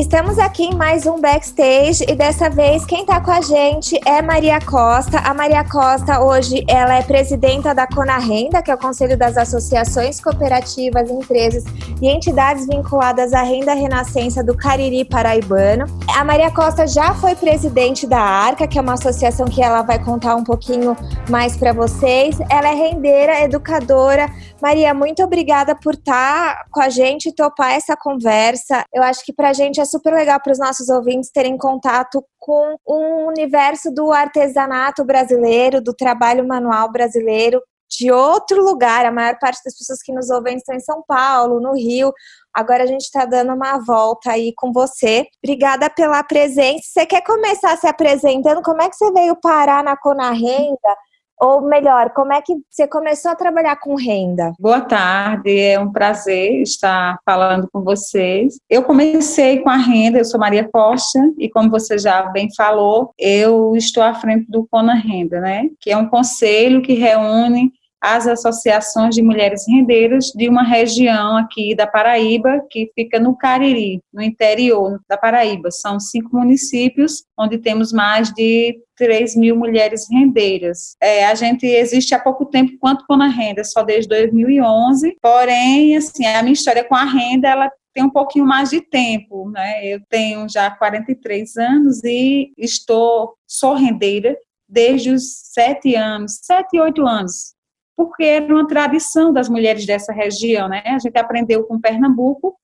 Estamos aqui em mais um backstage e dessa vez quem está com a gente é Maria Costa. A Maria Costa hoje ela é presidenta da Cona Renda, que é o Conselho das Associações Cooperativas, Empresas e Entidades vinculadas à Renda Renascença do Cariri Paraibano. A Maria Costa já foi presidente da Arca, que é uma associação que ela vai contar um pouquinho mais para vocês. Ela é rendeira, educadora. Maria, muito obrigada por estar tá com a gente e topar essa conversa. Eu acho que para a gente é super legal para os nossos ouvintes terem contato com o universo do artesanato brasileiro, do trabalho manual brasileiro, de outro lugar. A maior parte das pessoas que nos ouvem estão em São Paulo, no Rio. Agora a gente está dando uma volta aí com você. Obrigada pela presença. Você quer começar se apresentando? Como é que você veio parar na Cona Renda? Ou melhor, como é que você começou a trabalhar com renda? Boa tarde, é um prazer estar falando com vocês. Eu comecei com a renda, eu sou Maria Costa, e como você já bem falou, eu estou à frente do Cona Renda, né? Que é um conselho que reúne as associações de mulheres rendeiras de uma região aqui da Paraíba, que fica no Cariri, no interior da Paraíba. São cinco municípios, onde temos mais de 3 mil mulheres rendeiras. É, a gente existe há pouco tempo quanto com a renda, só desde 2011, porém, assim, a minha história com a renda, ela tem um pouquinho mais de tempo, né? Eu tenho já 43 anos e estou, sou rendeira desde os sete anos, sete, oito anos, porque era uma tradição das mulheres dessa região, né? A gente aprendeu com Pernambuco,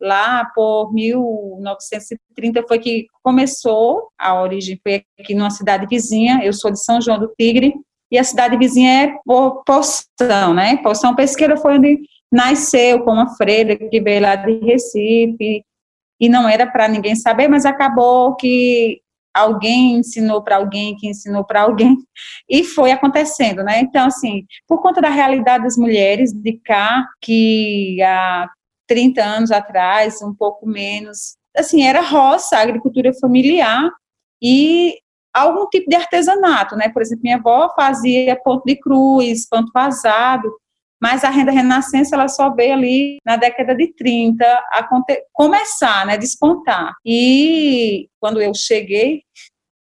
lá por 1930 foi que começou, a origem foi aqui numa cidade vizinha, eu sou de São João do Tigre, e a cidade vizinha é Poção, né? Poção Pesqueira foi onde nasceu com uma freira que veio lá de Recife, e não era para ninguém saber, mas acabou que alguém ensinou para alguém, que ensinou para alguém, e foi acontecendo, né? Então, assim, por conta da realidade das mulheres de cá, que há 30 anos atrás, um pouco menos, assim, era roça, agricultura familiar, e algum tipo de artesanato, né? Por exemplo, minha avó fazia ponto de cruz, ponto vazado, mas a renda renascença ela só veio ali na década de 30 a começar, né, despontar. E quando eu cheguei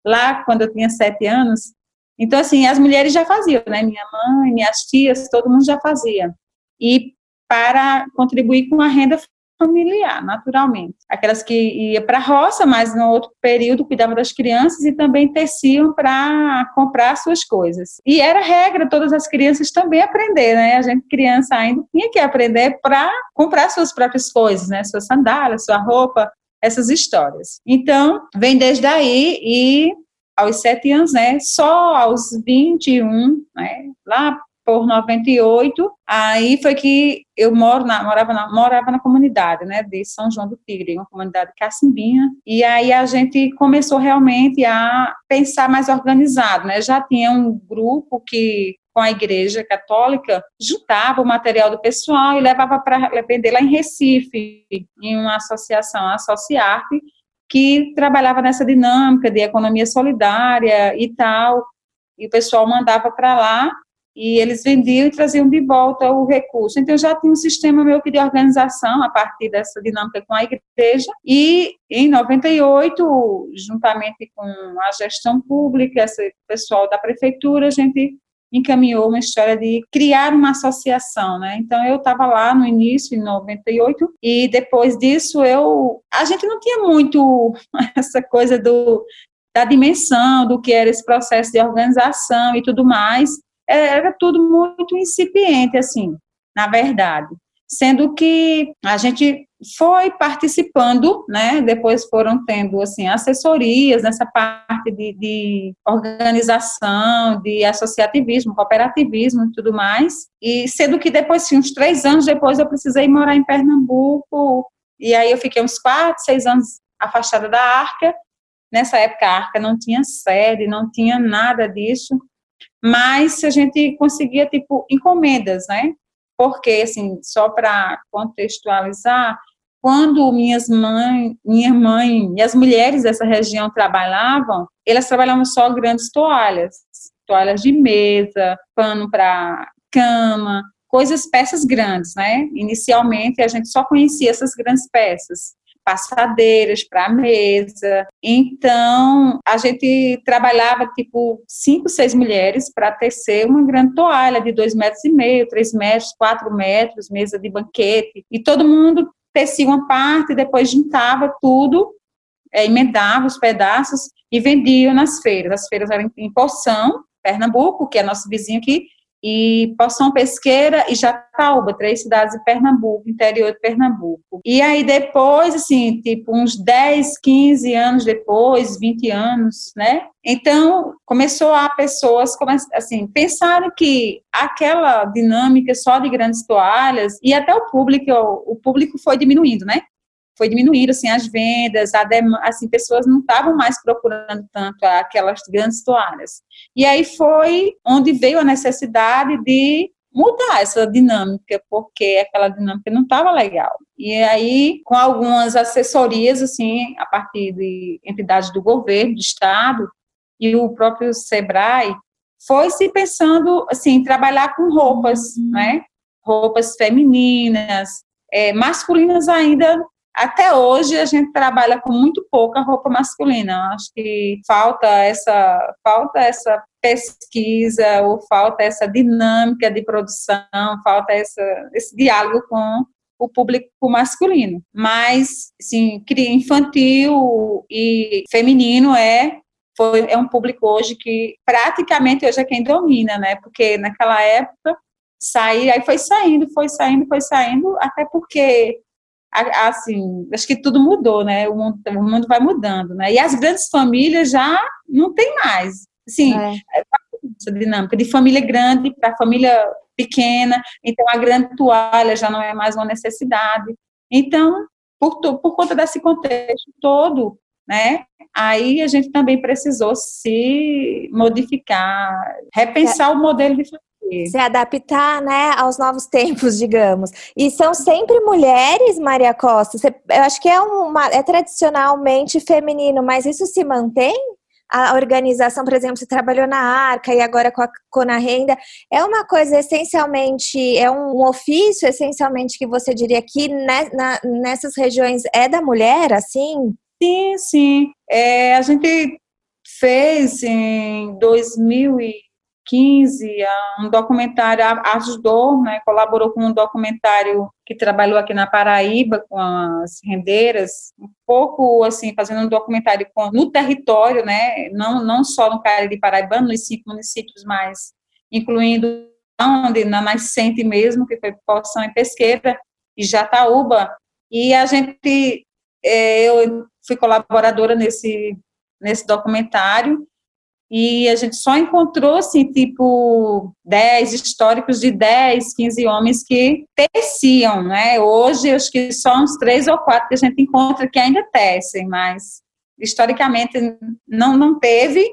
lá, quando eu tinha sete anos, então assim as mulheres já faziam, né, minha mãe, minhas tias, todo mundo já fazia. E para contribuir com a renda familiar, naturalmente. Aquelas que iam para a roça, mas no outro período cuidavam das crianças e também teciam para comprar suas coisas. E era regra todas as crianças também aprender, né? A gente criança ainda tinha que aprender para comprar suas próprias coisas, né? Suas sandálias, sua roupa, essas histórias. Então, vem desde aí e aos sete anos, né? Só aos 21, né? Lá por 98, aí foi que eu moro na, morava, na, morava na comunidade, né, de São João do Tigre, uma comunidade cacimbinha, e aí a gente começou realmente a pensar mais organizado, né, já tinha um grupo que com a igreja católica, juntava o material do pessoal e levava para vender lá em Recife, em uma associação, a Associarte, que trabalhava nessa dinâmica de economia solidária e tal, e o pessoal mandava para lá e eles vendiam e traziam de volta o recurso. Então, já tinha um sistema meio que de organização a partir dessa dinâmica com a igreja, e em 98, juntamente com a gestão pública, esse pessoal da prefeitura, a gente encaminhou uma história de criar uma associação, né? Então eu estava lá no início em 98 e depois disso eu a gente não tinha muito essa coisa do da dimensão do que era esse processo de organização e tudo mais era tudo muito incipiente, assim, na verdade. Sendo que a gente foi participando, né? Depois foram tendo assim assessorias nessa parte de, de, organização, de associativismo, cooperativismo e tudo mais. E sendo que depois, assim, uns três anos depois, eu precisei morar em Pernambuco. E aí eu fiquei uns quatro, seis anos afastada da Arca. Nessa época a Arca não tinha sede, não tinha nada disso mas a gente conseguia, tipo, encomendas, né? porque, assim, só para contextualizar, quando minhas mães, minha mãe e as mulheres dessa região trabalhavam, elas trabalhavam só grandes toalhas, toalhas de mesa, pano para cama, coisas, peças grandes, né? Inicialmente a gente só conhecia essas grandes peças passadeiras para mesa. Então, a gente trabalhava tipo cinco, seis mulheres para tecer uma grande toalha de dois metros e meio, três metros, quatro metros, mesa de banquete. E todo mundo tecia uma parte, depois juntava tudo, é, emendava os pedaços e vendia nas feiras. As feiras eram em Poção, Pernambuco, que é nosso vizinho aqui, e Poção Pesqueira e Jataúba, três cidades de Pernambuco, interior de Pernambuco. E aí depois, assim, tipo uns 10, 15 anos depois, 20 anos, né? Então, começou a pessoas, assim, pensarem que aquela dinâmica só de grandes toalhas, e até o público, o público foi diminuindo, né? Foi diminuindo assim as vendas, a assim pessoas não estavam mais procurando tanto aquelas grandes toalhas. E aí foi onde veio a necessidade de mudar essa dinâmica, porque aquela dinâmica não estava legal. E aí, com algumas assessorias, assim, a partir de entidades do governo, do Estado, e o próprio SEBRAE, foi se pensando, assim, trabalhar com roupas, né? Roupas femininas, é, masculinas ainda até hoje a gente trabalha com muito pouca roupa masculina. Acho que falta essa falta essa pesquisa ou falta essa dinâmica de produção, falta essa, esse diálogo com o público masculino. Mas, sim, infantil e feminino é foi, é um público hoje que praticamente hoje é quem domina, né? Porque naquela época sair, aí foi saindo, foi saindo, foi saindo, até porque assim, acho que tudo mudou, né? O mundo, o mundo vai mudando, né? E as grandes famílias já não tem mais. Assim, é. é essa dinâmica de família grande para família pequena, então a grande toalha já não é mais uma necessidade. Então, por, por conta desse contexto todo, né? Aí a gente também precisou se modificar, repensar é. o modelo de família se adaptar, né, aos novos tempos, digamos. E são sempre mulheres, Maria Costa. Você, eu acho que é uma é tradicionalmente feminino, mas isso se mantém? A organização, por exemplo, você trabalhou na Arca e agora com a Cona Renda, é uma coisa essencialmente, é um ofício essencialmente que você diria que né, na, nessas regiões é da mulher, assim? Sim, sim. É, a gente fez em 2000 e 15, um documentário ajudou, né, colaborou com um documentário que trabalhou aqui na Paraíba com as rendeiras, um pouco assim, fazendo um documentário com, no território, né, não, não só no Cariri Paraibano, nos cinco municípios, mas incluindo onde, na nascente mesmo, que foi Poção e Pesqueira, e Jataúba, e a gente, é, eu fui colaboradora nesse, nesse documentário, e a gente só encontrou, assim, tipo, 10 históricos de 10, 15 homens que teciam, né? Hoje, acho que só uns três ou quatro que a gente encontra que ainda tecem, mas historicamente não, não teve,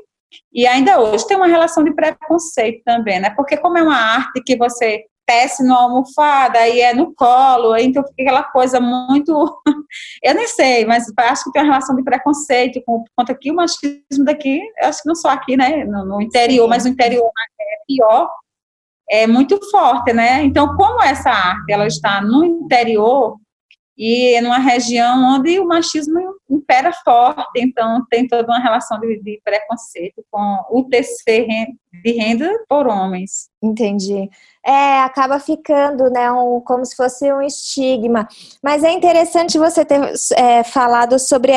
e ainda hoje tem uma relação de preconceito também, né? Porque como é uma arte que você tece numa almofada, aí é no colo, aí então fica aquela coisa muito. eu nem sei, mas acho que tem uma relação de preconceito com conta aqui, o machismo daqui, acho que não só aqui, né, no, no interior, Sim. mas no interior é pior, é muito forte, né? Então, como essa arte ela está no interior, e numa região onde o machismo impera forte, então tem toda uma relação de, de preconceito com o tecer de renda por homens. Entendi. É, acaba ficando, né, um, como se fosse um estigma. Mas é interessante você ter é, falado sobre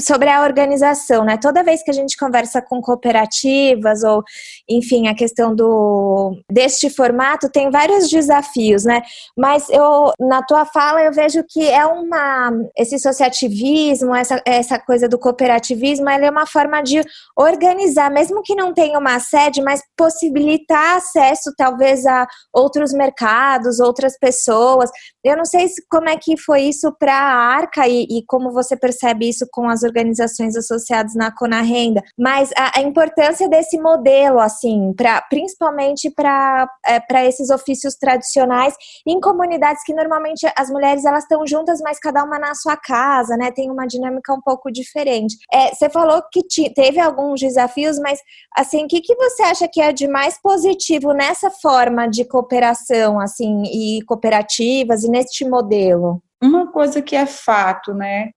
sobre a organização, né? Toda vez que a gente conversa com cooperativas ou, enfim, a questão do deste formato tem vários desafios, né? Mas eu na tua fala eu vejo que é uma esse associativismo, essa essa coisa do cooperativismo, ela é uma forma de organizar, mesmo que não tenha uma sede, mas possibilitar acesso talvez a outros mercados, outras pessoas. Eu não sei se, como é que foi isso para a Arca e, e como você percebe isso com as organizações associadas na Cona Renda, mas a, a importância desse modelo, assim, pra, principalmente para é, esses ofícios tradicionais em comunidades que normalmente as mulheres elas estão juntas, mas cada uma na sua casa, né? Tem uma dinâmica um pouco diferente. É, você falou que te, teve alguns desafios, mas assim, o que, que você acha que é de mais positivo nessa forma de cooperação, assim, e cooperativas e neste modelo? Uma coisa que é fato, né?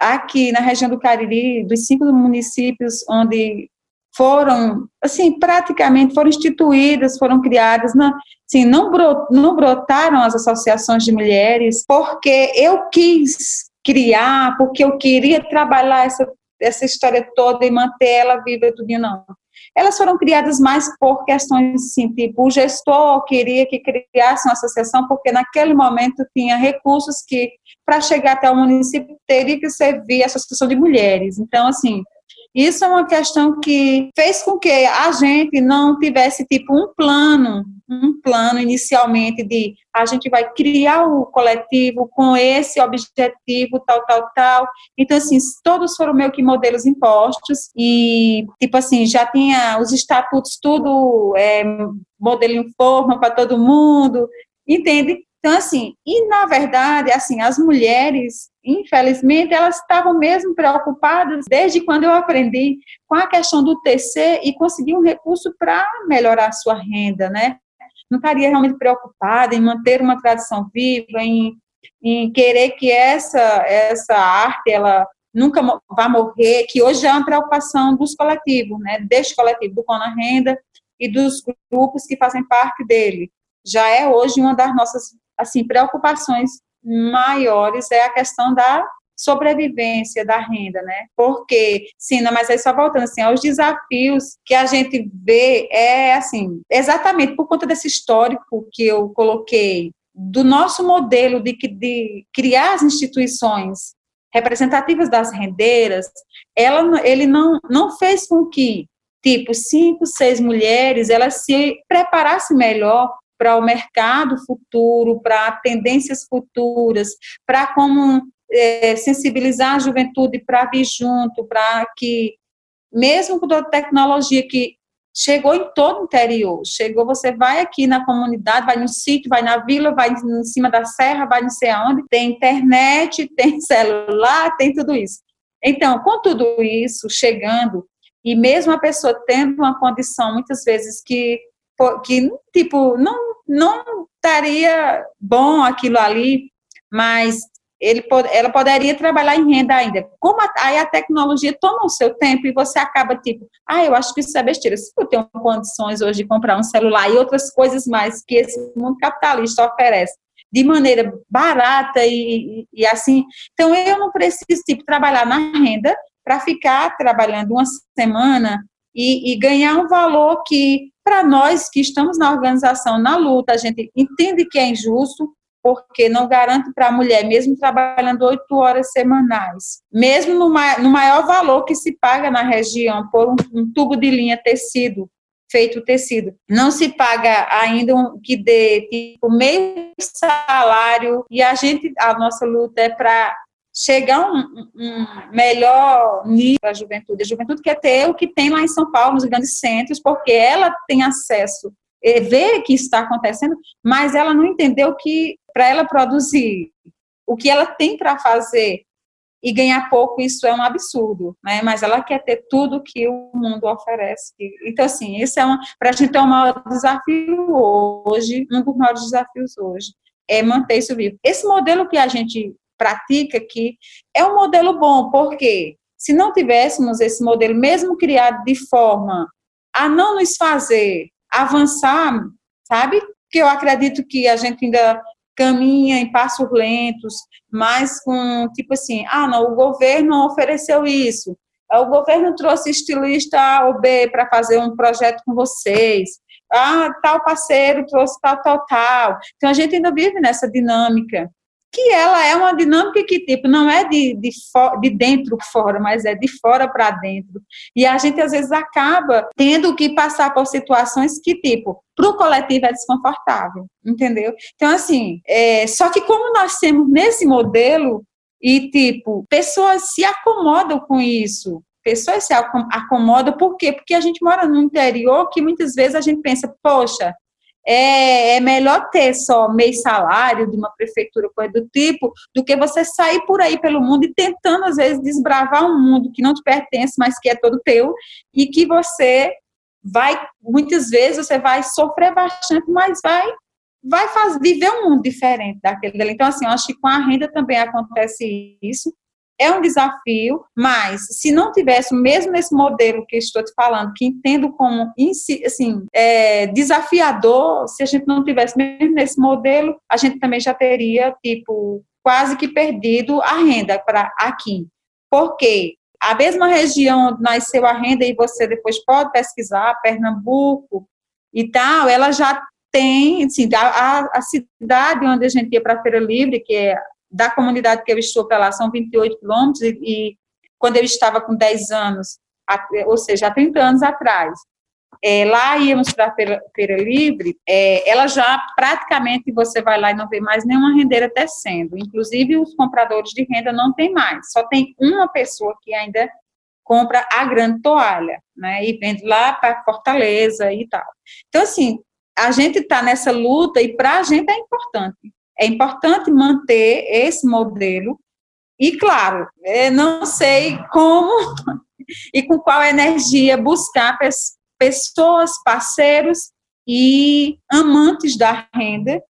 Aqui na região do Cariri, dos cinco municípios onde foram, assim, praticamente foram instituídas, foram criadas, não, assim, não, brot, não brotaram as associações de mulheres porque eu quis criar, porque eu queria trabalhar essa, essa história toda e manter ela viva, tudo não elas foram criadas mais por questões assim, tipo, o gestor queria que criasse uma associação porque naquele momento tinha recursos que, para chegar até o município, teria que servir a associação de mulheres. Então, assim, isso é uma questão que fez com que a gente não tivesse tipo um plano, um plano inicialmente de a gente vai criar o coletivo com esse objetivo, tal, tal, tal. Então, assim, todos foram meio que modelos impostos e, tipo assim, já tinha os estatutos tudo é, modelo em forma para todo mundo, entende? Então, assim, e na verdade, assim, as mulheres, infelizmente, elas estavam mesmo preocupadas, desde quando eu aprendi, com a questão do TC e conseguir um recurso para melhorar a sua renda, né? Não estaria realmente preocupada em manter uma tradição viva, em, em querer que essa, essa arte, ela nunca vá morrer, que hoje é uma preocupação dos coletivos, né? Deste coletivo, do Cona Renda e dos grupos que fazem parte dele. Já é hoje uma das nossas assim, preocupações maiores é a questão da sobrevivência da renda, né? Porque, sim, mas aí só voltando assim, aos desafios que a gente vê é assim, exatamente por conta desse histórico que eu coloquei do nosso modelo de, de criar as instituições representativas das rendeiras, ela, ele não, não fez com que tipo cinco, seis mulheres elas se preparassem melhor para o mercado futuro, para tendências futuras, para como é, sensibilizar a juventude para vir junto, para que, mesmo com toda a tecnologia que chegou em todo o interior, chegou, você vai aqui na comunidade, vai no sítio, vai na vila, vai em cima da serra, vai não sei aonde, tem internet, tem celular, tem tudo isso. Então, com tudo isso chegando, e mesmo a pessoa tendo uma condição, muitas vezes, que que tipo não não estaria bom aquilo ali, mas ele ela poderia trabalhar em renda ainda. Como a, aí a tecnologia toma o seu tempo e você acaba tipo, ah, eu acho que isso é besteira. Se eu tenho condições hoje de comprar um celular e outras coisas mais que esse mundo capitalista oferece de maneira barata e, e assim, então eu não preciso tipo trabalhar na renda para ficar trabalhando uma semana e, e ganhar um valor que para nós que estamos na organização, na luta, a gente entende que é injusto, porque não garante para a mulher, mesmo trabalhando oito horas semanais, mesmo no, maior valor que se paga na região por um, um tubo de linha tecido, feito tecido, não se paga ainda um, que dê tipo meio salário e a gente, a nossa luta é para chegar a um, um, melhor nível da juventude. A juventude quer ter o que tem lá em São Paulo, nos grandes centros, porque ela tem acesso, vê que está acontecendo, mas ela não entendeu que para ela produzir o que ela tem para fazer e ganhar pouco, isso é um absurdo, né? Mas ela quer ter tudo que o mundo oferece. Então, assim, isso é para a gente é o maior desafio hoje, um dos maiores desafios hoje, é manter isso vivo. Esse modelo que a gente pratica aqui, é um modelo bom, porque se não tivéssemos esse modelo, mesmo criado de forma a não nos fazer avançar, sabe? Que eu acredito que a gente ainda caminha em passos lentos, mas com tipo assim, ah, não, o governo ofereceu isso, o governo trouxe estilista A ou B para fazer um projeto com vocês, ah, tal parceiro trouxe tal, tal, tal. Então a gente ainda vive nessa dinâmica que ela é uma dinâmica que, tipo, não é de, de, de dentro fora, mas é de fora para dentro. E a gente, às vezes, acaba tendo que passar por situações que, tipo, para o coletivo é desconfortável, entendeu? Então, assim, é, só que como nós temos nesse modelo, E, tipo, pessoas se acomodam com isso. Pessoas se acomodam, por quê? Porque a gente mora no interior que muitas vezes a gente pensa, poxa, é, é, melhor ter só meio salário de uma prefeitura, coisa do tipo, do que você sair por aí pelo mundo e tentando, às vezes, desbravar um mundo que não te pertence, mas que é todo teu, e que você vai, muitas vezes, você vai sofrer bastante, mas vai vai fazer, viver um mundo diferente daquele dele. Então, assim, eu acho que com a renda também acontece isso é um desafio, mas se não tivesse, mesmo nesse modelo que estou te falando, que entendo como assim, é, desafiador, se a gente não tivesse mesmo nesse modelo, a gente também já teria, tipo, quase que perdido a renda para aqui. Porque a mesma região onde nasceu a renda, e você depois pode pesquisar, Pernambuco e tal, ela já tem, assim, a, a cidade onde a gente ia para a Feira Livre, que é da comunidade que eu estou para lá são 28 quilômetros, e, quando eu estava com 10 anos, ou seja, há 30 anos atrás, é, lá íamos para a feira, feira, livre, é, ela já praticamente você vai lá e não vê mais nenhuma rendeira tecendo. Inclusive, os compradores de renda não tem mais. Só tem uma pessoa que ainda compra a grande toalha, né? E vende lá para Fortaleza e tal. Então, assim, a gente está nessa luta e para a gente é importante. É importante manter esse modelo e, claro, não sei como e com qual energia buscar pessoas, parceiros e amantes da renda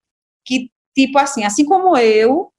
que, tipo assim, assim como eu,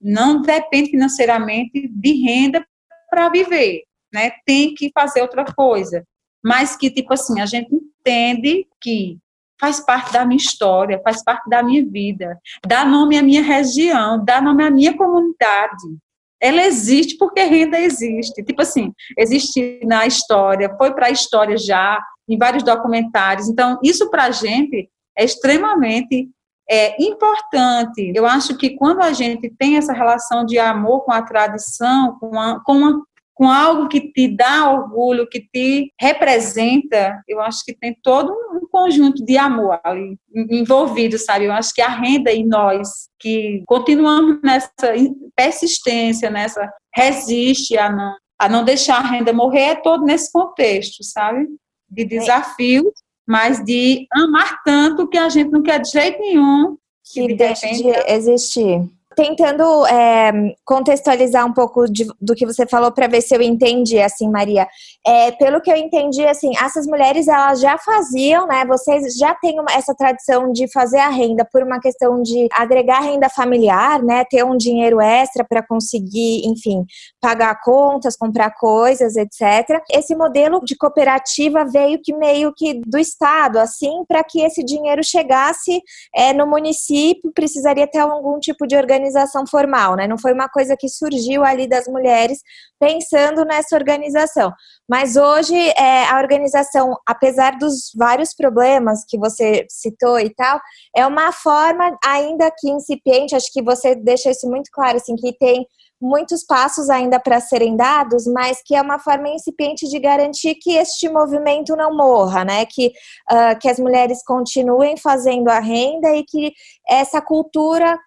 não depende financeiramente de renda para viver, né? Tem que fazer outra coisa. Mas que, tipo assim, a gente entende que faz parte da minha história, faz parte da minha vida, dá nome à minha região, dá nome à minha comunidade. Ela existe porque renda existe. Tipo assim, existe na história, foi para a história já, em vários documentários. Então, isso para a gente é extremamente é, importante. Eu acho que quando a gente tem essa relação de amor com a tradição, com, a, com uma com algo que te dá orgulho, que te representa, eu acho que tem todo um conjunto de amor ali envolvido, sabe? Eu acho que a renda e nós que continuamos nessa persistência, nessa resiste a não, a não deixar a renda morrer, é todo nesse contexto, sabe? De desafio, mas de amar tanto que a gente não quer de jeito nenhum que, que deixe de existir tentando é, contextualizar um pouco de, do que você falou para ver se eu entendi, assim, Maria. É, pelo que eu entendi, assim, essas mulheres elas já faziam, né? Vocês já têm uma, essa tradição de fazer a renda por uma questão de agregar renda familiar, né? Ter um dinheiro extra para conseguir, enfim, pagar contas, comprar coisas, etc. Esse modelo de cooperativa veio que meio que do Estado, assim, para que esse dinheiro chegasse é, no município, precisaria ter algum tipo de organização formal, né? Não foi uma coisa que surgiu ali das mulheres pensando nessa organização. Mas hoje é, a organização, apesar dos vários problemas que você citou e tal, é uma forma ainda que incipiente, acho que você deixa isso muito claro, assim, que tem muitos passos ainda para serem dados, mas que é uma forma incipiente de garantir que este movimento não morra, né? Que, uh, que as mulheres continuem fazendo a renda e que essa cultura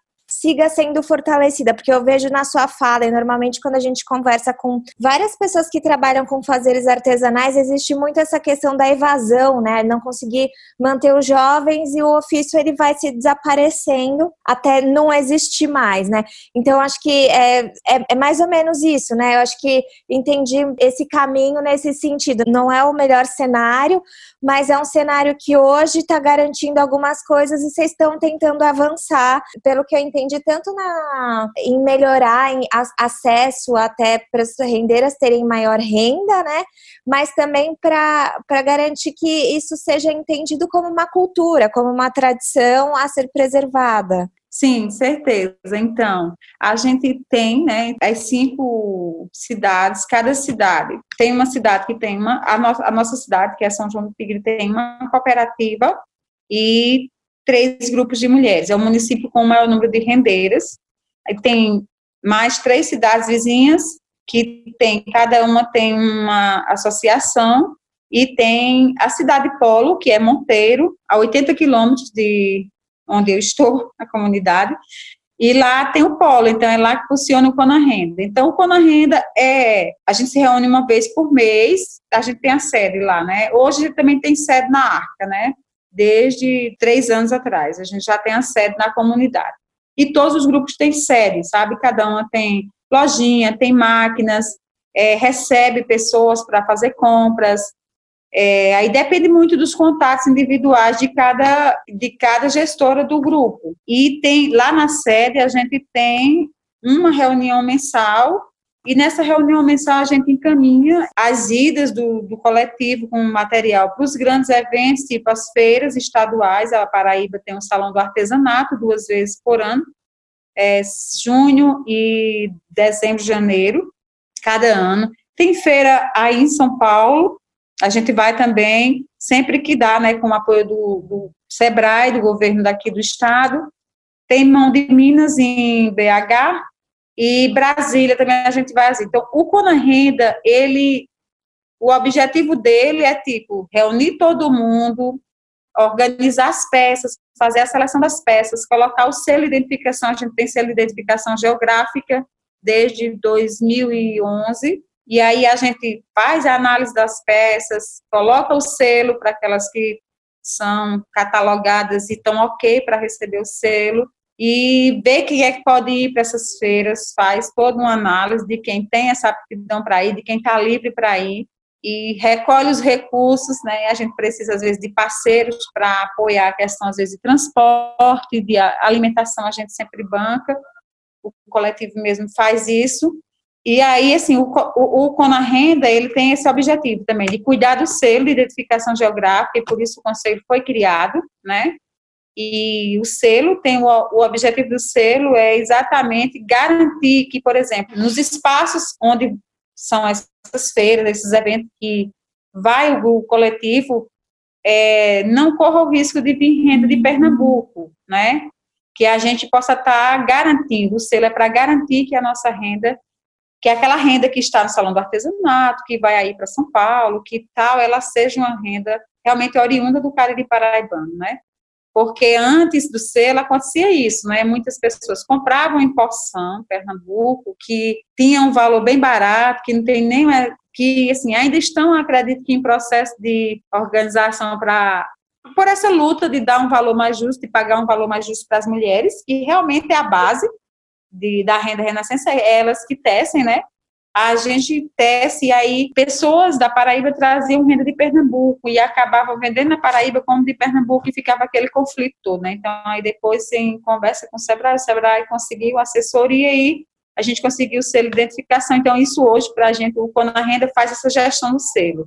siga sendo fortalecida, porque eu vejo na sua fala, e normalmente quando a gente conversa com várias pessoas que trabalham com fazeres artesanais, existe muito essa questão da evasão, né? Não conseguir manter os jovens e o ofício ele vai se desaparecendo até não existir mais, né? Então, acho que é, é, é mais ou menos isso, né? Eu acho que entendi esse caminho nesse sentido. Não é o melhor cenário, mas é um cenário que hoje está garantindo algumas coisas e vocês estão tentando avançar, pelo que eu entendi entendi tanto na, em melhorar em acesso até para as rendeiras terem maior renda, né? Mas também para garantir que isso seja entendido como uma cultura, como uma tradição a ser preservada. Sim, certeza. Então, a gente tem, né, as cinco cidades, cada cidade tem uma cidade que tem uma, a nossa, a nossa cidade, que é São João do Tigre, tem uma cooperativa e três grupos de mulheres. É o município com o maior número de rendeiras. Aí tem mais três cidades vizinhas que tem, cada uma tem uma associação e tem a cidade polo, que é Monteiro, a 80 quilômetros de onde eu estou, a comunidade, E lá tem o polo, então é lá que funciona o Cona Renda. Então, o Cona Renda é. A gente se reúne uma vez por mês, a gente tem a sede lá, né? Hoje também tem sede na Arca, né? Desde três anos atrás, a gente já tem a sede na comunidade. E todos os grupos têm sede, sabe? Cada uma tem lojinha, tem máquinas, é, recebe pessoas para fazer compras, é, aí depende muito dos contatos individuais de cada, de cada gestora do grupo. E tem lá na sede a gente tem uma reunião mensal e nessa reunião mensal a gente encaminha as idas do, do coletivo com material para os grandes eventos, tipo as feiras estaduais. A Paraíba tem um salão do artesanato duas vezes por ano, é, junho e dezembro, janeiro, cada ano. Tem feira aí em São Paulo, a gente vai também, sempre que dá, né, com o apoio do, do SEBRAE, do governo daqui do estado, tem mão de Minas em BH e Brasília também a gente vai assim. Então, o Cona Renda, ele, o objetivo dele é, tipo, reunir todo mundo, organizar as peças, fazer a seleção das peças, colocar o selo de identificação, a gente tem selo de identificação geográfica desde 2011, e aí a gente faz a análise das peças, coloca o selo para aquelas que são catalogadas e estão ok para receber o selo, e vê quem é que pode ir para essas feiras, faz toda uma análise de quem tem essa aptidão para ir, de quem está livre para ir, e recolhe os recursos, né? A gente precisa às vezes de parceiros para apoiar a questão às vezes de transporte, de alimentação, a gente sempre banca. O coletivo mesmo faz isso. E aí, assim, o, o, o Cona Renda, ele tem esse objetivo também, de cuidar do selo de identificação geográfica, e por isso o conselho foi criado, né? E o selo tem o, o objetivo do selo é exatamente garantir que, por exemplo, nos espaços onde são essas feiras, esses eventos que vai o, coletivo, é, não corra o risco de vir renda de Pernambuco, né? Que a gente possa estar tá garantindo, o selo é para garantir que a nossa renda que aquela renda que está no salão do artesanato, que vai aí para São Paulo, que tal ela seja uma renda realmente oriunda do Cariri Paraibano, né? Porque antes do selo acontecia isso, né? Muitas pessoas compravam em porção, Pernambuco, que tinha um valor bem barato, que não tem nem que assim ainda estão, acredito que em processo de organização para por essa luta de dar um valor mais justo, de pagar um valor mais justo para as mulheres, que realmente é a base de, da renda renascença, é elas que tecem, né? A gente tece e aí pessoas da Paraíba traziam renda de Pernambuco e acabavam vendendo na Paraíba como de Pernambuco e ficava aquele conflito todo, né? Então, aí depois, em conversa com o Sebrae, o Sebrae conseguiu assessoria e a gente conseguiu o selo de identificação. Então, isso hoje, para a gente, Quando a Renda faz essa gestão do selo.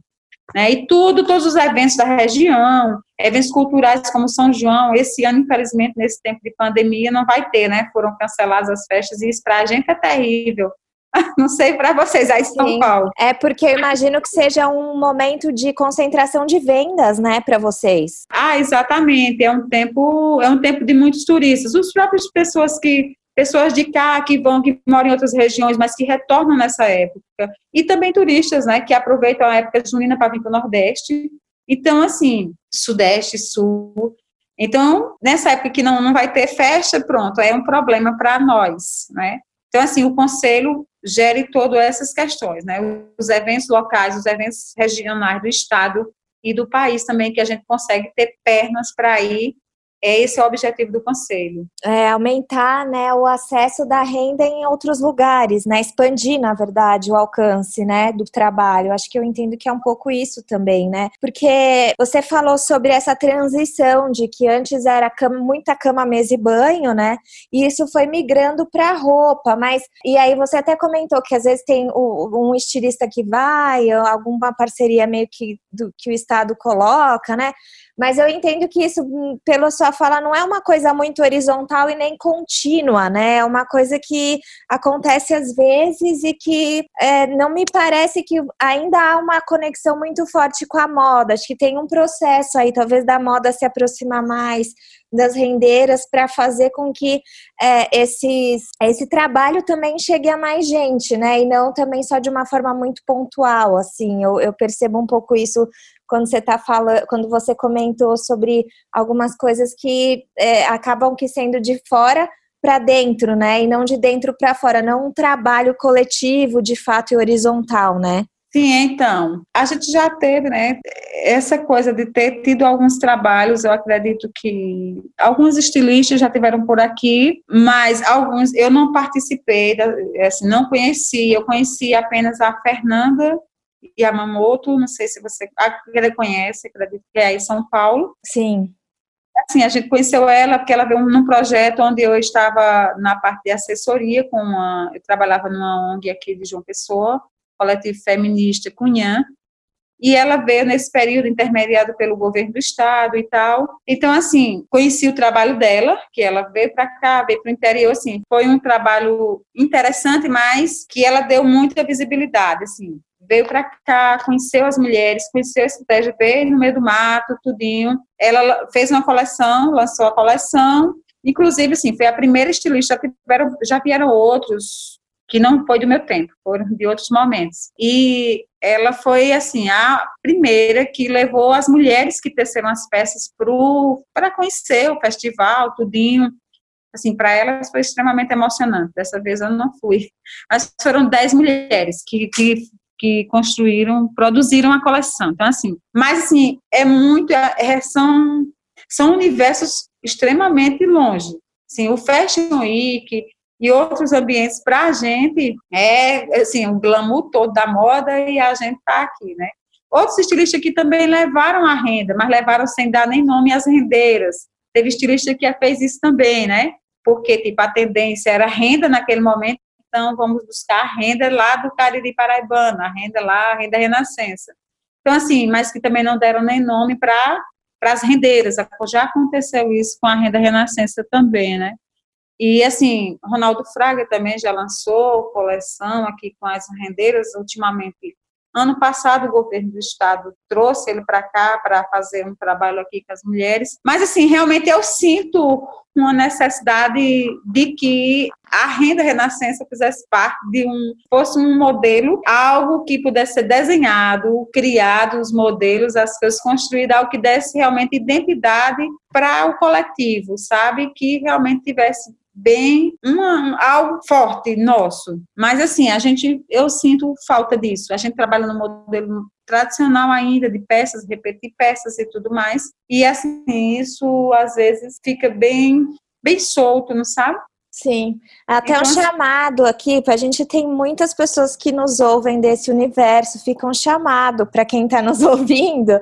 Né? E tudo, todos os eventos da região, eventos culturais como São João, esse ano, infelizmente, nesse tempo de pandemia, não vai ter, né? Foram canceladas as festas e isso para a gente é terrível. Não sei para vocês aí em São. Paulo. É porque eu imagino que seja um momento de concentração de vendas, né, para vocês. Ah, exatamente. É um tempo, é um tempo de muitos turistas. Os próprios pessoas que pessoas de cá que vão, que moram em outras regiões, mas que retornam nessa época. E também turistas, né, que aproveitam a época junina para vir para o Nordeste. Então, assim, Sudeste, Sul. Então, nessa época que não, não vai ter festa, pronto, é um problema para nós, né? Então, assim, o Conselho gere todas essas questões, né? Os eventos locais, os eventos regionais do Estado e do país também, que a gente consegue ter pernas para ir é esse o objetivo do conselho. É aumentar, né, o acesso da renda em outros lugares, né, expandir, na verdade, o alcance, né, do trabalho. Acho que eu entendo que é um pouco isso também, né? Porque você falou sobre essa transição de que antes era cama, muita cama, mesa e banho, né? E isso foi migrando para roupa, mas e aí você até comentou que às vezes tem um estilista que vai, alguma parceria meio que do, que o estado coloca, né? Mas eu entendo que isso, hum, pela sua fala, não é uma coisa muito horizontal e nem contínua, né? É uma coisa que acontece às vezes e que é, não me parece que ainda há uma conexão muito forte com a moda. Acho que tem um processo aí, talvez, da moda se aproximar mais das rendeiras para fazer com que é, esses, esse trabalho também chegue a mais gente, né? E não também só de uma forma muito pontual, assim. Eu, eu percebo um pouco isso quando você tá falando, quando você comentou sobre algumas coisas que é, acabam que sendo de fora, para dentro, né? E não de dentro para fora, não um trabalho coletivo, de fato, e horizontal, né? Sim, então, a gente já teve, né, essa coisa de ter tido alguns trabalhos, eu acredito que alguns estilistas já tiveram por aqui, mas alguns eu não participei, assim, não conheci, eu conheci apenas a Fernanda Yamamoto, não sei se você conhece, acredito que é aí em São Paulo. Sim. Assim, a gente conheceu ela porque ela veio num projeto onde eu estava na parte de assessoria com uma, eu trabalhava numa ONG aqui de João Pessoa, coletivo feminista Cunhã, e ela veio nesse período intermediado pelo governo do estado e tal. Então, assim, conheci o trabalho dela, que ela veio para cá, veio para o interior, assim, foi um trabalho interessante, mas que ela deu muita visibilidade, assim. Veio para cá, conheceu as mulheres, conheceu esse TGP no meio do mato, tudinho. Ela fez uma coleção, lançou a coleção, Inclusive, assim, foi a primeira estilista, tiveram, já vieram outros, que não foi do meu tempo, foram de outros momentos. E ela foi, assim, a primeira que levou as mulheres que teceram as peças para conhecer o festival, tudinho. Assim, para elas foi extremamente emocionante. Dessa vez eu não fui. Mas foram dez mulheres que, que, que construíram, produziram a coleção. Então, assim, mas, assim, é muito, é, são, são universos extremamente longe. Assim, o Fashion Week, e outros ambientes para a gente é assim o glamour todo da moda e a gente está aqui, né? Outros estilistas aqui também levaram a renda, mas levaram sem dar nem nome às rendeiras. Teve estilista que fez isso também, né? Porque tipo a tendência era renda naquele momento, então vamos buscar a renda lá do Cariri Paraibano, a renda lá, a renda Renascença. Então assim, mas que também não deram nem nome para as rendeiras. Já aconteceu isso com a renda Renascença também, né? E, assim, Ronaldo Fraga também já lançou coleção aqui com as rendeiras, ultimamente. Ano passado, o governo do estado trouxe ele para cá para fazer um trabalho aqui com as mulheres. Mas, assim, realmente eu sinto uma necessidade de que a renda renascença fizesse parte de um, fosse um modelo, algo que pudesse ser desenhado, criado, os modelos, as coisas construídas, algo que desse realmente identidade para o coletivo, sabe? Que realmente tivesse bem uma, algo forte nosso. Mas assim, a gente eu sinto falta disso. A gente trabalha no modelo tradicional ainda de peças, repetir peças e tudo mais. E assim, isso às vezes fica bem bem solto, não sabe? Sim, até então, um assim chamado aqui, a gente tem muitas pessoas que nos ouvem desse universo, fica um chamado para quem está nos ouvindo.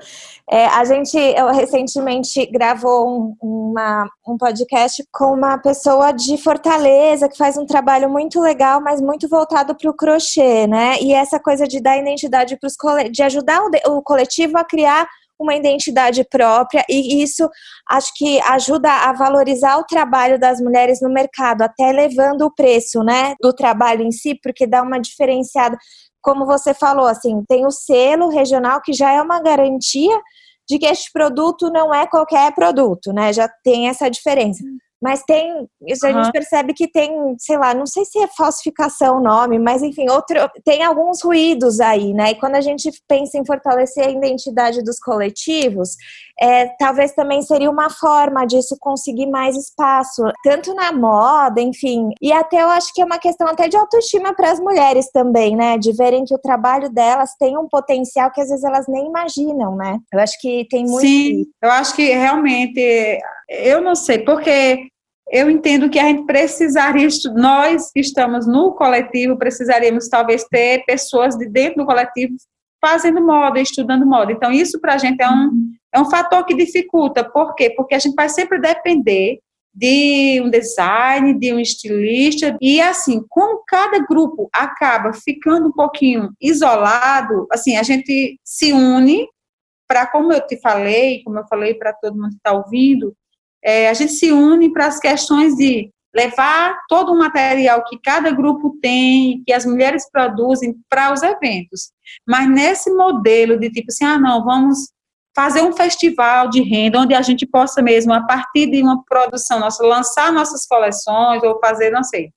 É, a gente eu, recentemente gravou um, uma, um podcast com uma pessoa de Fortaleza que faz um trabalho muito legal, mas muito voltado para o crochê, né? E essa coisa de dar identidade para os de ajudar o, o coletivo a criar uma identidade própria e isso acho que ajuda a valorizar o trabalho das mulheres no mercado, até elevando o preço, né, do trabalho em si, porque dá uma diferenciada. Como você falou, assim, tem o selo regional que já é uma garantia de que este produto não é qualquer produto, né? Já tem essa diferença. Mas tem, isso a gente percebe que tem, sei lá, não sei se é falsificação o nome, mas enfim, outro, tem alguns ruídos aí, né? E quando a gente pensa em fortalecer a identidade dos coletivos, é, talvez também seria uma forma disso conseguir mais espaço, tanto na moda, enfim, e até eu acho que é uma questão até de autoestima para as mulheres também, né? De verem que o trabalho delas tem um potencial que às vezes elas nem imaginam, né? Eu acho que tem muito. Sim, eu acho que realmente, eu não sei, porque eu entendo que a gente precisaria, nós que estamos no coletivo, precisaríamos talvez ter pessoas de dentro do coletivo fazendo moda, estudando moda. Então, isso para a gente é um, é um fator que dificulta. Por quê? Porque a gente vai sempre depender de um design, de um estilista, e assim, como cada grupo acaba ficando um pouquinho isolado, assim, a gente se une para, como eu te falei, como eu falei para todo mundo que está ouvindo, é, a gente se une para as questões de levar todo o material que cada grupo tem, que as mulheres produzem para os eventos. Mas nesse modelo de tipo assim, ah, não, vamos fazer um festival de renda onde a gente possa mesmo, a partir de uma produção nossa, lançar nossas coleções ou fazer, não sei.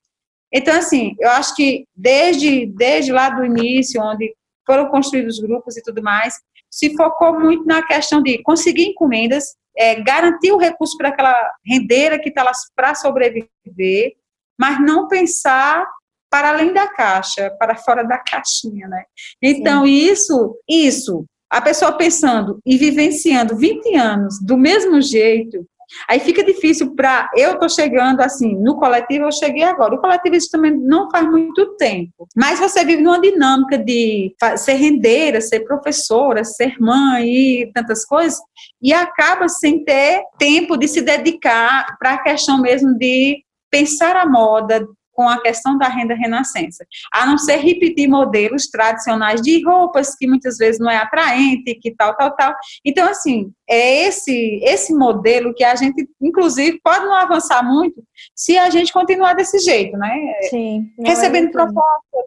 Então, assim, eu acho que desde, desde lá do início, onde foram construídos grupos e tudo mais, se focou muito na questão de conseguir encomendas, é, garantir o recurso para aquela rendeira que está lá para sobreviver, mas não pensar para além da caixa, para fora da caixinha, né? Então, Sim. isso, isso, a pessoa pensando e vivenciando 20 anos do mesmo jeito, Aí fica difícil para. Eu estou chegando assim, no coletivo eu cheguei agora. O coletivo isso também não faz muito tempo. Mas você vive numa dinâmica de ser rendeira, ser professora, ser mãe e tantas coisas, e acaba sem ter tempo de se dedicar para a questão mesmo de pensar a moda, com a questão da renda renascença, a não ser repetir modelos tradicionais de roupas que muitas vezes não é atraente, que tal, tal, tal. Então, assim, é esse, esse modelo que a gente, inclusive, pode não avançar muito se a gente continuar desse jeito, né? Sim. Recebendo é propostas,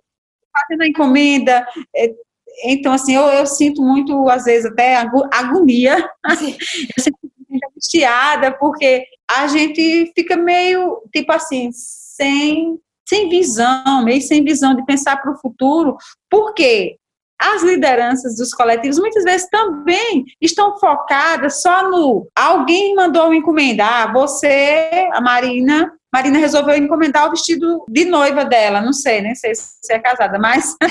fazendo a encomenda, é, então, assim, eu, eu, sinto muito, às vezes, até agonia. eu sinto muito angustiada, porque a gente fica meio, tipo assim, sem, sem visão, meio sem visão de pensar para o futuro, porque as lideranças dos coletivos muitas vezes também estão focadas só no alguém mandou encomendar, ah, você, a Marina, Marina resolveu encomendar o vestido de noiva dela, não sei, nem sei se é casada, mas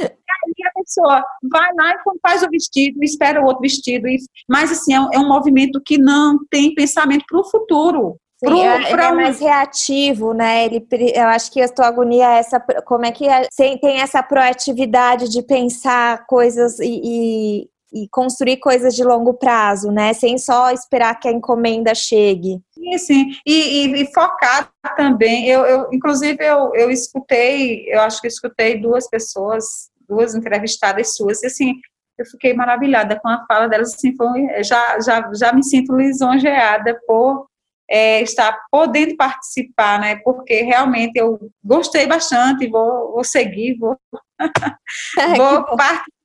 aí a pessoa vai lá e faz o vestido, espera o outro vestido, mas assim, é é um movimento que não tem pensamento para o futuro. Sim, pro, é, é mais reativo, né? Ele, eu acho que a tua agonia é essa, como é que é, tem essa proatividade de pensar coisas e, e, e, construir coisas de longo prazo, né? Sem só esperar que a encomenda chegue. Sim, sim. E, e, e focar também. Eu, eu, inclusive, eu, eu escutei, eu acho que escutei duas pessoas, duas entrevistadas suas, e assim, eu fiquei maravilhada com a fala delas, assim, foi, já, já, já me sinto lisonjeada por é, estar podendo participar, né? Porque realmente eu gostei bastante, vou, vou seguir, vou, vou participar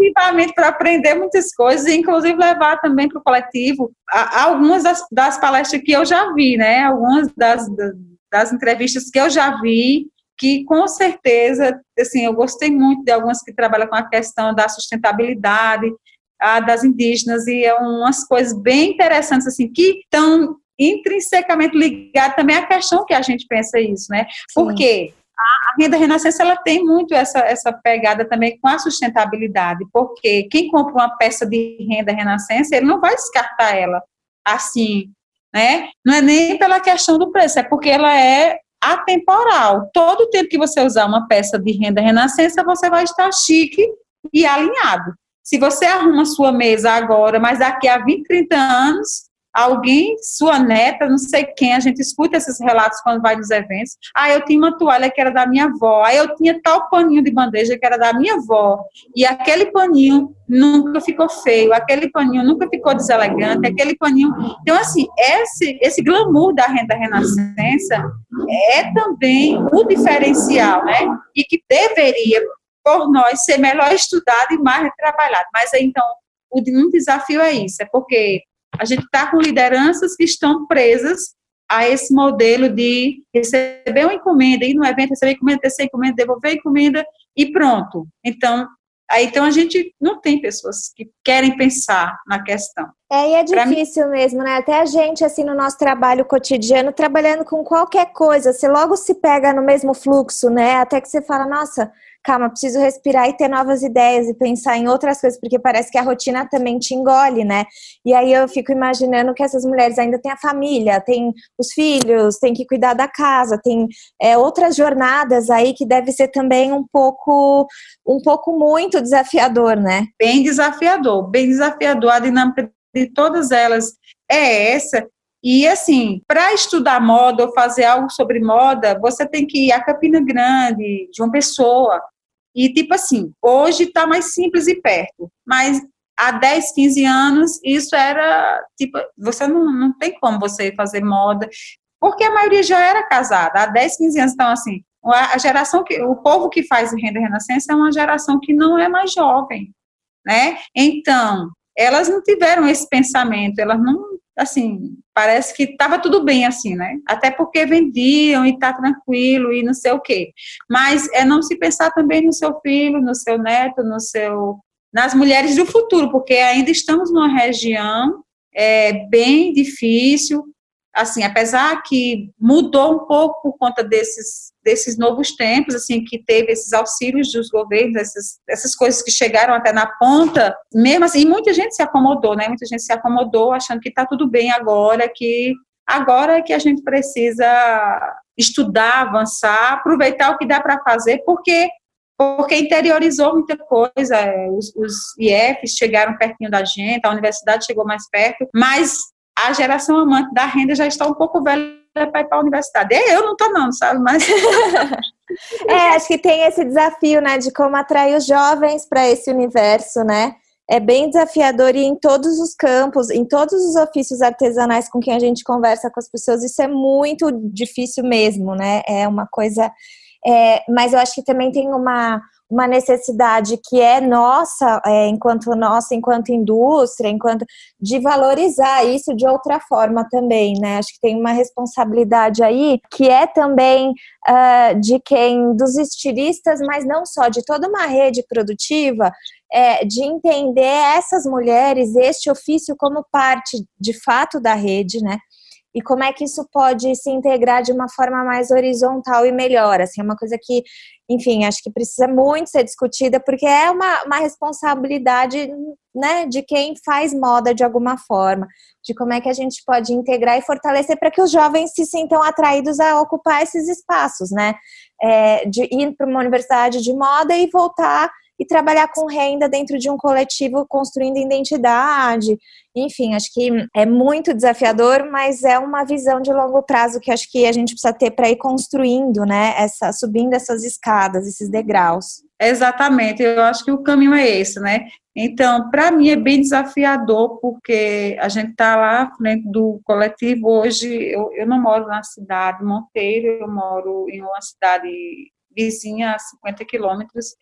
ativamente para aprender muitas coisas, e inclusive levar também para o coletivo algumas das, das, palestras que eu já vi, né? Algumas das, das entrevistas que eu já vi, que com certeza, assim, eu gostei muito de algumas que trabalham com a questão da sustentabilidade, a das indígenas, e é umas coisas bem interessantes, assim, que estão intrinsecamente ligado também à questão que a gente pensa isso, né? Sim. Porque a renda renascença ela tem muito essa, essa pegada também com a sustentabilidade, porque quem compra uma peça de renda renascença, ele não vai descartar ela assim, né? Não é nem pela questão do preço, é porque ela é atemporal. Todo o tempo que você usar uma peça de renda renascença, você vai estar chique e alinhado. Se você arruma sua mesa agora, mas daqui a 20, 30 anos, alguém, sua neta, não sei quem, a gente escuta esses relatos quando vai nos eventos. Ah, eu tinha uma toalha que era da minha avó, ah, eu tinha tal paninho de bandeja que era da minha avó, e aquele paninho nunca ficou feio, aquele paninho nunca ficou deselegante, aquele paninho. Então, assim, esse, esse glamour da renda renascença é também o diferencial, né? E que deveria, por nós, ser melhor estudado e mais trabalhado. Mas então, um desafio é isso, é porque a gente está com lideranças que estão presas a esse modelo de receber uma encomenda, ir no evento, receber encomenda, ter encomenda, devolver encomenda e pronto. Então, aí então a gente não tem pessoas que querem pensar na questão. É, e é difícil mim... mesmo, né? Até a gente, assim, no nosso trabalho cotidiano, trabalhando com qualquer coisa, você logo se pega no mesmo fluxo, né? Até que você fala, nossa, calma, preciso respirar e ter novas ideias e pensar em outras coisas, porque parece que a rotina também te engole, né? E aí eu fico imaginando que essas mulheres ainda têm a família, têm os filhos, têm que cuidar da casa, tem é, outras jornadas aí que deve ser também um pouco, um pouco muito desafiador, né? Bem desafiador, bem desafiador. A dinâmica de todas elas é essa. E assim, para estudar moda ou fazer algo sobre moda, você tem que ir a Campina Grande, de uma pessoa. E tipo assim, hoje está mais simples e perto, mas há 10, 15 anos isso era tipo, você não, não tem como você fazer moda, porque a maioria já era casada, há 10, 15 anos, então assim, a geração que o povo que faz renda renascença é uma geração que não é mais jovem, né? Então, elas não tiveram esse pensamento, elas não assim, parece que estava tudo bem assim, né? Até porque vendiam e tá tranquilo e não sei o quê. Mas é não se pensar também no seu filho, no seu neto, no seu nas mulheres do futuro, porque ainda estamos numa região é bem difícil, assim, apesar que mudou um pouco por conta desses, desses novos tempos, assim, que teve esses auxílios dos governos, essas, essas coisas que chegaram até na ponta, mesmo assim, muita gente se acomodou, né, muita gente se acomodou achando que está tudo bem agora, que agora é que a gente precisa estudar, avançar, aproveitar o que dá para fazer, porque porque interiorizou muita coisa, é, os, os IFs chegaram pertinho da gente, a universidade chegou mais perto, mas a geração amante da renda já está um pouco velha para ir para a universidade. Eu não estou não, sabe? Mas... é, acho que tem esse desafio, né, de como atrair os jovens para esse universo, né? É bem desafiador e em todos os campos, em todos os ofícios artesanais com quem a gente conversa com as pessoas, isso é muito difícil mesmo, né? É uma coisa. É, mas eu acho que também tem uma, uma necessidade que é nossa, é, enquanto nossa, enquanto indústria, enquanto de valorizar isso de outra forma também, né? Acho que tem uma responsabilidade aí que é também uh, de quem, dos estilistas, mas não só, de toda uma rede produtiva, é, de entender essas mulheres, este ofício como parte de fato da rede, né? E como é que isso pode se integrar de uma forma mais horizontal e melhor. Assim, é uma coisa que, enfim, acho que precisa muito ser discutida, porque é uma, uma responsabilidade né, de quem faz moda de alguma forma, de como é que a gente pode integrar e fortalecer para que os jovens se sintam atraídos a ocupar esses espaços, né? É, de ir para uma universidade de moda e voltar e trabalhar com renda dentro de um coletivo construindo identidade. Enfim, acho que é muito desafiador, mas é uma visão de longo prazo que acho que a gente precisa ter para ir construindo, né? Essa, subindo essas escadas, esses degraus. Exatamente, eu acho que o caminho é esse, né? Então, para mim é bem desafiador, porque a gente está lá frente do coletivo. Hoje, eu, eu não moro na cidade Monteiro, eu moro em uma cidade vizinha a 50 quilômetros,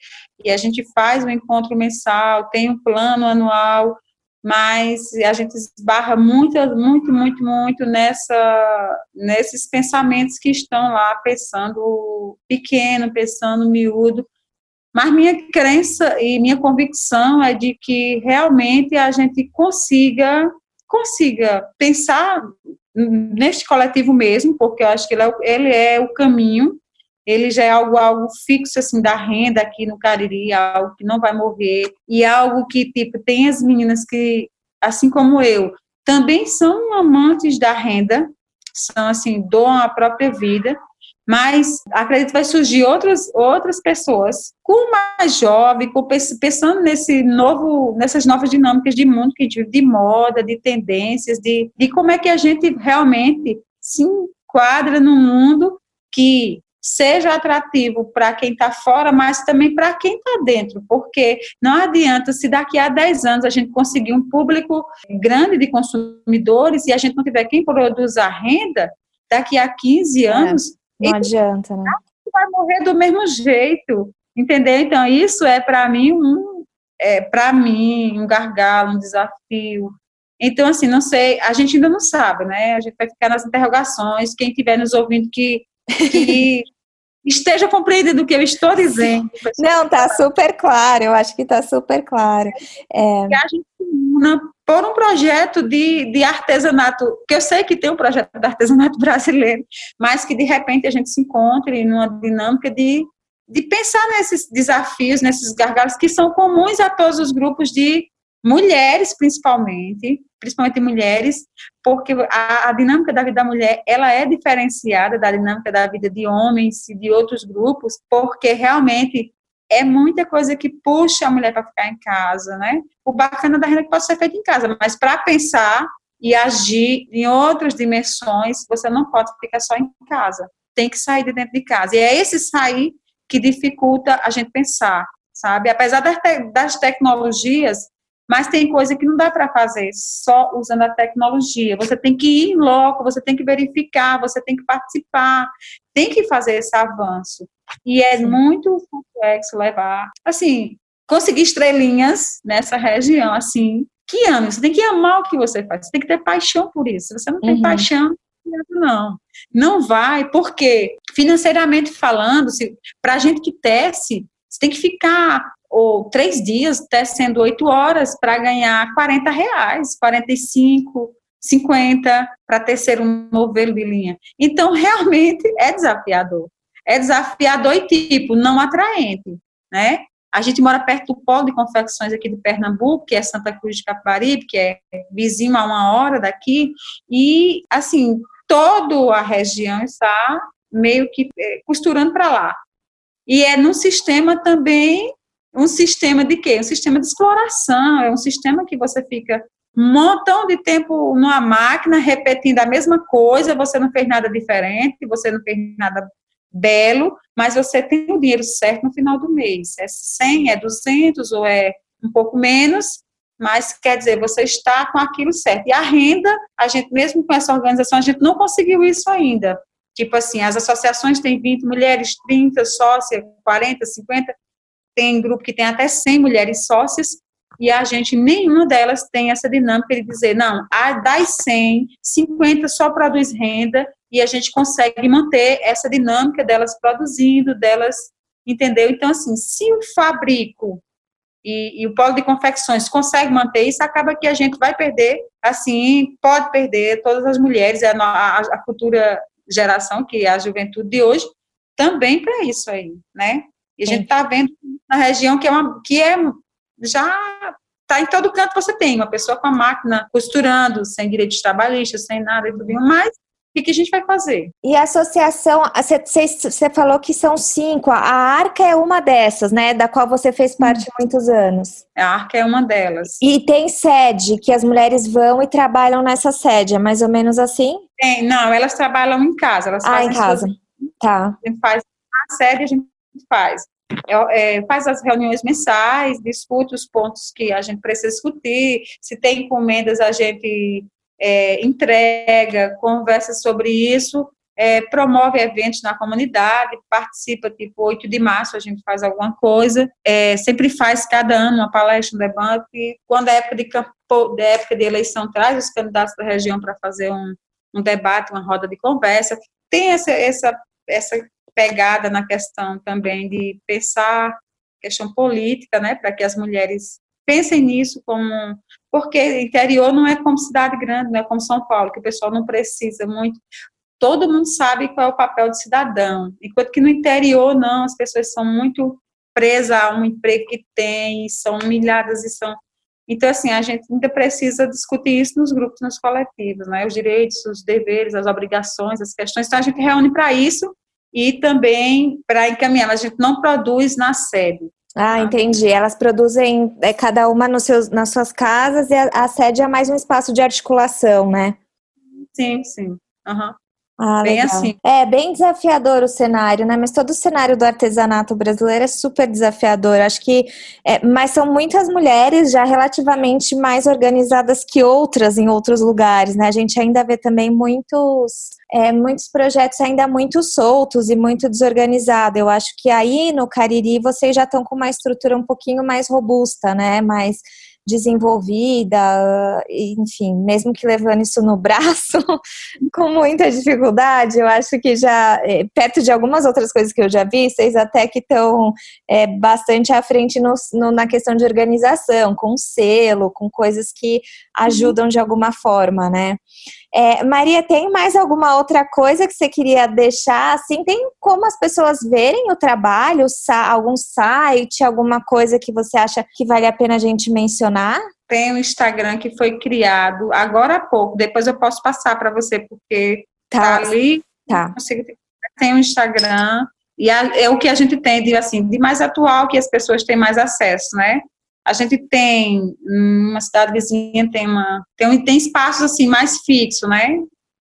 e a gente faz um encontro mensal, tem um plano anual, mas a gente esbarra muito, muito, muito, muito nessa, nesses pensamentos que estão lá pensando pequeno, pensando miúdo, mas minha crença e minha convicção é de que realmente a gente consiga consiga pensar neste coletivo mesmo, porque eu acho que ele é, ele é o caminho ele já é algo, algo fixo, assim, da renda aqui no Cariri, algo que não vai morrer, e algo que, tipo, tem as meninas que, assim como eu, também são amantes da renda, são, assim, doam a própria vida, mas acredito que vai surgir outras, outras pessoas com mais jovem, com, pensando nesse novo, nessas novas dinâmicas de mundo que de, de moda, de tendências, de, de como é que a gente realmente se enquadra no mundo que seja atrativo para quem está fora, mas também para quem está dentro, porque não adianta se daqui a 10 anos a gente conseguir um público grande de consumidores e a gente não tiver quem produz a renda, daqui a 15 é, anos. É, não adianta, né? Vai morrer do mesmo jeito, entendeu? Então, isso é para mim um. É, para mim, um gargalo, um desafio, então, assim, não sei, a gente ainda não sabe, né? A gente vai ficar nas interrogações. Quem estiver nos ouvindo que, que esteja compreendido o que eu estou dizendo. Não, tá super claro, eu acho que tá super claro. É... A gente una por um projeto de, de artesanato, que eu sei que tem um projeto de artesanato brasileiro, mas que de repente a gente se encontre numa dinâmica de, de pensar nesses desafios, nesses gargalos que são comuns a todos os grupos de mulheres principalmente, principalmente mulheres, porque a, a, dinâmica da vida da mulher, ela é diferenciada da dinâmica da vida de homens e de outros grupos, porque realmente é muita coisa que puxa a mulher para ficar em casa, né? O bacana da renda é que pode ser feito em casa, mas para pensar e agir em outras dimensões, você não pode ficar só em casa. Tem que sair de dentro de casa. E é esse sair que dificulta a gente pensar, sabe? Apesar das, te das tecnologias, mas tem coisa que não dá para fazer só usando a tecnologia. Você tem que ir em loco, você tem que verificar, você tem que participar, tem que fazer esse avanço. E é muito complexo levar, assim, conseguir estrelinhas nessa região, assim, que ame. Você tem que amar o que você faz, você tem que ter paixão por isso. Se você não tem uhum. paixão, não. Não vai, porque financeiramente falando, para a gente que tece, você tem que ficar ou três dias tecendo oito horas para ganhar 40 reais, 45, 50 para tecer um novelo de linha. Então, realmente é desafiador. É desafiador e tipo, não atraente, né? A gente mora perto do polo de confecções aqui de Pernambuco, que é Santa Cruz de Capibaribe, que é vizinho a uma hora daqui, e, assim, toda a região está meio que é, costurando para lá. E é num sistema também, um sistema de quê? Um sistema de exploração, é um sistema que você fica um montão de tempo numa máquina repetindo a mesma coisa, você não fez nada diferente, você não fez nada belo, mas você tem o dinheiro certo no final do mês. É 100, é 200 ou é um pouco menos, mas quer dizer, você está com aquilo certo. E a renda, a gente, mesmo com essa organização, a gente não conseguiu isso ainda. Tipo assim, as associações têm 20 mulheres, 30 sócias, 40, 50, tem grupo que tem até 100 mulheres sócias, e a gente, nenhuma delas tem essa dinâmica de dizer, não, das 100, 50 só produz renda e a gente consegue manter essa dinâmica delas produzindo, delas, entendeu? Então, assim, se o fabrico e, e, o polo de confecções consegue manter isso, acaba que a gente vai perder, assim, pode perder todas as mulheres, a, a, a futura geração, que é a juventude de hoje, também para isso aí, né? E a gente está vendo na região que é, uma, que é já está em todo canto você tem uma pessoa com a máquina costurando, sem direitos trabalhistas, sem nada e tudo mais, o que, a gente vai fazer? E a associação, você falou que são cinco, a Arca é uma dessas, né? Da qual você fez parte há muitos anos. A Arca é uma delas. E tem sede, que as mulheres vão e trabalham nessa sede, é mais ou menos assim? Tem, não, elas trabalham em casa. Elas ah, em casa. Suas... Tá. A gente faz a sede, a gente faz. É, é, faz as reuniões mensais, discute os pontos que a gente precisa discutir, se tem encomendas a gente é, entrega, conversa sobre isso, é, promove eventos na comunidade, participa, tipo, 8 de março a gente faz alguma coisa, é, sempre faz cada ano uma palestra, um debate, quando é época de, campo, de época de eleição, traz os candidatos da região para fazer um, um debate, uma roda de conversa, tem essa, essa, essa pegada na questão também de pensar questão política, né, para que as mulheres pensem nisso como porque interior não é como cidade grande, não é como São Paulo, que o pessoal não precisa muito. Todo mundo sabe qual é o papel de cidadão, enquanto que no interior não, as pessoas são muito presas a um emprego que tem, são humilhadas e são então, assim, a gente ainda precisa discutir isso nos grupos, nos coletivos, né? Os direitos, os deveres, as obrigações, as questões. Então, a gente reúne para isso e também para encaminhar, mas a gente não produz na sede. Ah, entendi. Elas produzem é, cada uma nos seus, nas suas casas e a, a sede é mais um espaço de articulação, né? Sim, sim. Uhum. Ah, bem legal. assim. É bem desafiador o cenário, né? Mas todo o cenário do artesanato brasileiro é super desafiador. Acho que, é, mas são muitas mulheres já relativamente mais organizadas que outras em outros lugares, né? A gente ainda vê também muitos, é, muitos projetos ainda muito soltos e muito desorganizados. Eu acho que aí no Cariri vocês já estão com uma estrutura um pouquinho mais robusta, né? Mais desenvolvida, enfim, mesmo que levando isso no braço com muita dificuldade, eu acho que já, é, perto de algumas outras coisas que eu já vi, vocês até que estão é, bastante à frente no, no, na questão de organização, com selo, com coisas que ajudam de alguma forma, né? É, Maria, tem mais alguma outra coisa que você queria deixar? Assim, tem como as pessoas verem o trabalho, algum site, alguma coisa que você acha que vale a pena a gente mencionar? Tem um Instagram que foi criado agora há pouco, depois eu posso passar para você, porque tá, tá ali. Tá. Tem um Instagram, e é o que a gente tem de, assim, de mais atual, que as pessoas têm mais acesso, né? A gente tem, uma cidade vizinha tem uma, tem, tem espaços assim mais fixos, né?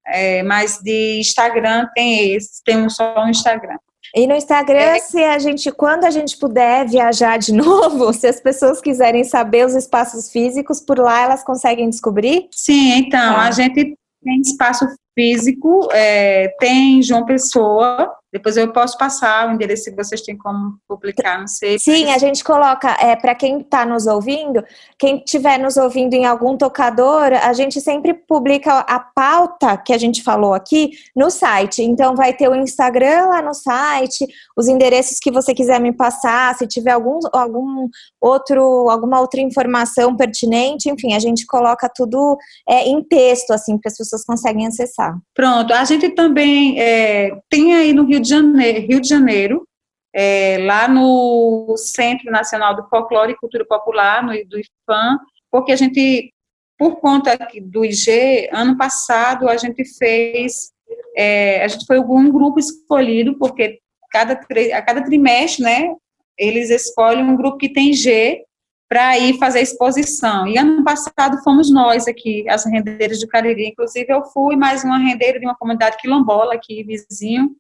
É, mas de Instagram tem esse, tem só um Instagram. E no Instagram, é. se a gente, quando a gente puder viajar de novo, se as pessoas quiserem saber os espaços físicos, por lá elas conseguem descobrir? Sim, então, ah. a gente tem espaço físico, é, tem João Pessoa, depois eu posso passar o endereço se vocês têm como publicar, não sei. Sim, a gente coloca, é, para quem está nos ouvindo, quem estiver nos ouvindo em algum tocador, a gente sempre publica a pauta que a gente falou aqui no site. Então vai ter o Instagram lá no site, os endereços que você quiser me passar, se tiver algum, algum outro, alguma outra informação pertinente, enfim, a gente coloca tudo é, em texto, assim, que as pessoas conseguem acessar. Pronto, a gente também é, tem aí no Rio de Janeiro, Rio de Janeiro é, lá no Centro Nacional do Folclore e Cultura Popular, no, do IFAM, porque a gente, por conta do IG, ano passado a gente fez, é, a gente foi um grupo escolhido, porque cada, a cada trimestre, né, eles escolhem um grupo que tem G para ir fazer exposição. E ano passado fomos nós aqui, as rendeiras de Cariri. Inclusive, eu fui mais uma rendeira de uma comunidade quilombola aqui, vizinho,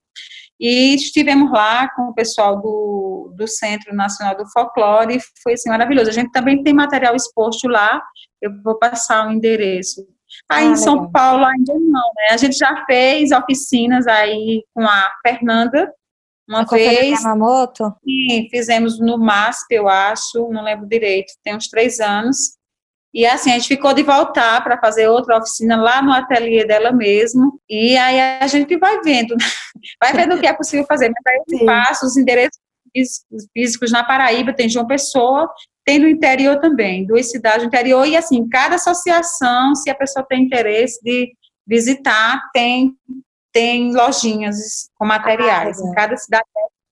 e estivemos lá com o pessoal do, do Centro Nacional do Folclore, e foi assim, maravilhoso. A gente também tem material exposto lá, eu vou passar o endereço. Aí ah, em São legal. Paulo ainda não, né? A gente já fez oficinas aí com a Fernanda, uma vez. Yamamoto? Sim, fizemos no MASP, eu acho, não lembro direito, tem uns três anos. E assim, a gente ficou de voltar para fazer outra oficina lá no ateliê dela mesmo. E aí a gente vai vendo, vai vendo o que é possível fazer. Mas aí eu passo os endereços físicos na Paraíba, tem João Pessoa, tem no interior também, duas cidades do interior. E assim, cada associação, se a pessoa tem interesse de visitar, tem, tem lojinhas com materiais. Ah, em cada cidade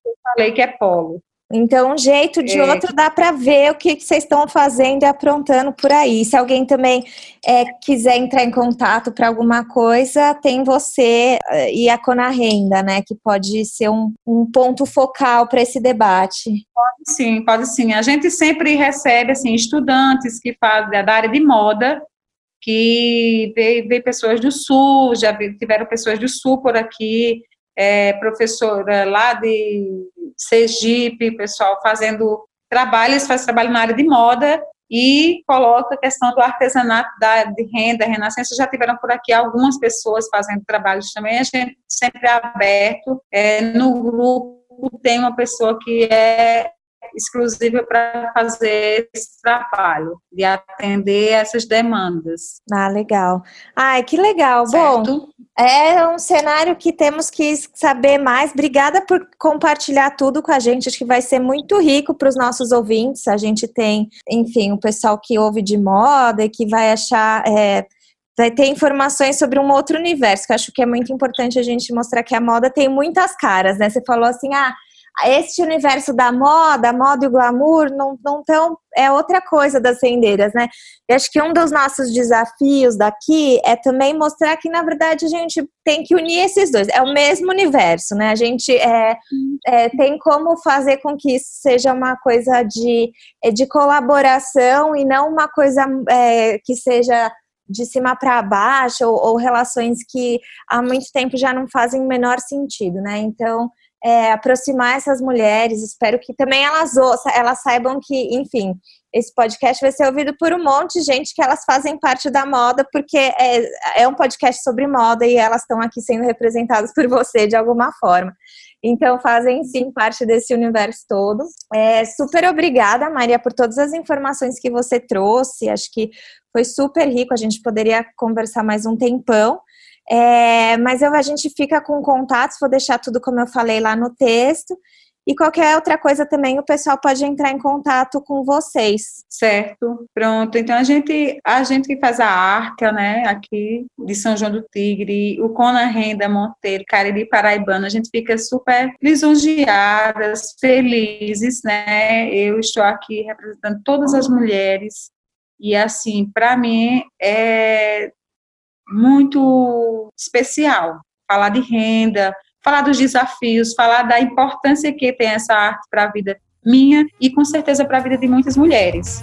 eu falei que é polo. Então, um jeito de é. outro dá para ver o que, vocês estão fazendo e aprontando por aí. Se alguém também é, quiser entrar em contato para alguma coisa, tem você eh, e a Cona Renda, né? Que pode ser um, um ponto focal para esse debate. Pode sim, pode sim. A gente sempre recebe assim, estudantes que fazem da área de moda, que vê, vê pessoas do sul, já tiveram pessoas do sul por aqui, é, professora lá de Sergipe, pessoal fazendo trabalhos, faz trabalho na área de moda e coloca a questão do artesanato da, de renda, renascença, já tiveram por aqui algumas pessoas fazendo trabalhos também, a gente sempre é aberto, é, no grupo tem uma pessoa que é exclusiva para fazer esse trabalho, de atender essas demandas. Ah, legal. Ai, que legal. Certo? Bom, é um cenário que temos que saber mais. Obrigada por compartilhar tudo com a gente. Acho que vai ser muito rico para os nossos ouvintes. A gente tem, enfim, o pessoal que ouve de moda e que vai achar. É, vai ter informações sobre um outro universo, que eu acho que é muito importante a gente mostrar que a moda tem muitas caras, né? Você falou assim, ah, este universo da moda, a moda e o glamour, não, não tão, é outra coisa das rendeiras, né? E acho que um dos nossos desafios daqui é também mostrar que, na verdade, a gente tem que unir esses dois. É o mesmo universo, né? A gente é, é tem como fazer com que isso seja uma coisa de, é, de colaboração e não uma coisa é, que seja de cima para baixo ou, ou relações que há muito tempo já não fazem o menor sentido, né? Então, é, aproximar essas mulheres. Espero que também elas, elas saibam que, enfim, esse podcast vai ser ouvido por um monte de gente que elas fazem parte da moda, porque é, é um podcast sobre moda e elas estão aqui sendo representadas por você de alguma forma. Então, fazem sim parte desse universo todo. É, super obrigada, Maria, por todas as informações que você trouxe. Acho que foi super rico. A gente poderia conversar mais um tempão. É, mas eu, a gente fica com contatos, vou deixar tudo como eu falei lá no texto. E qualquer outra coisa também, o pessoal pode entrar em contato com vocês. Certo, pronto. Então a gente, a gente que faz a arca, né, aqui de São João do Tigre, o Cona Renda Monteiro, Cariri Paraibano, a gente fica super lisonjeadas, felizes, né? Eu estou aqui representando todas as mulheres e assim, para mim é muito especial. Falar de renda, falar dos desafios, falar da importância que tem essa arte para a vida minha e com certeza para a vida de muitas mulheres.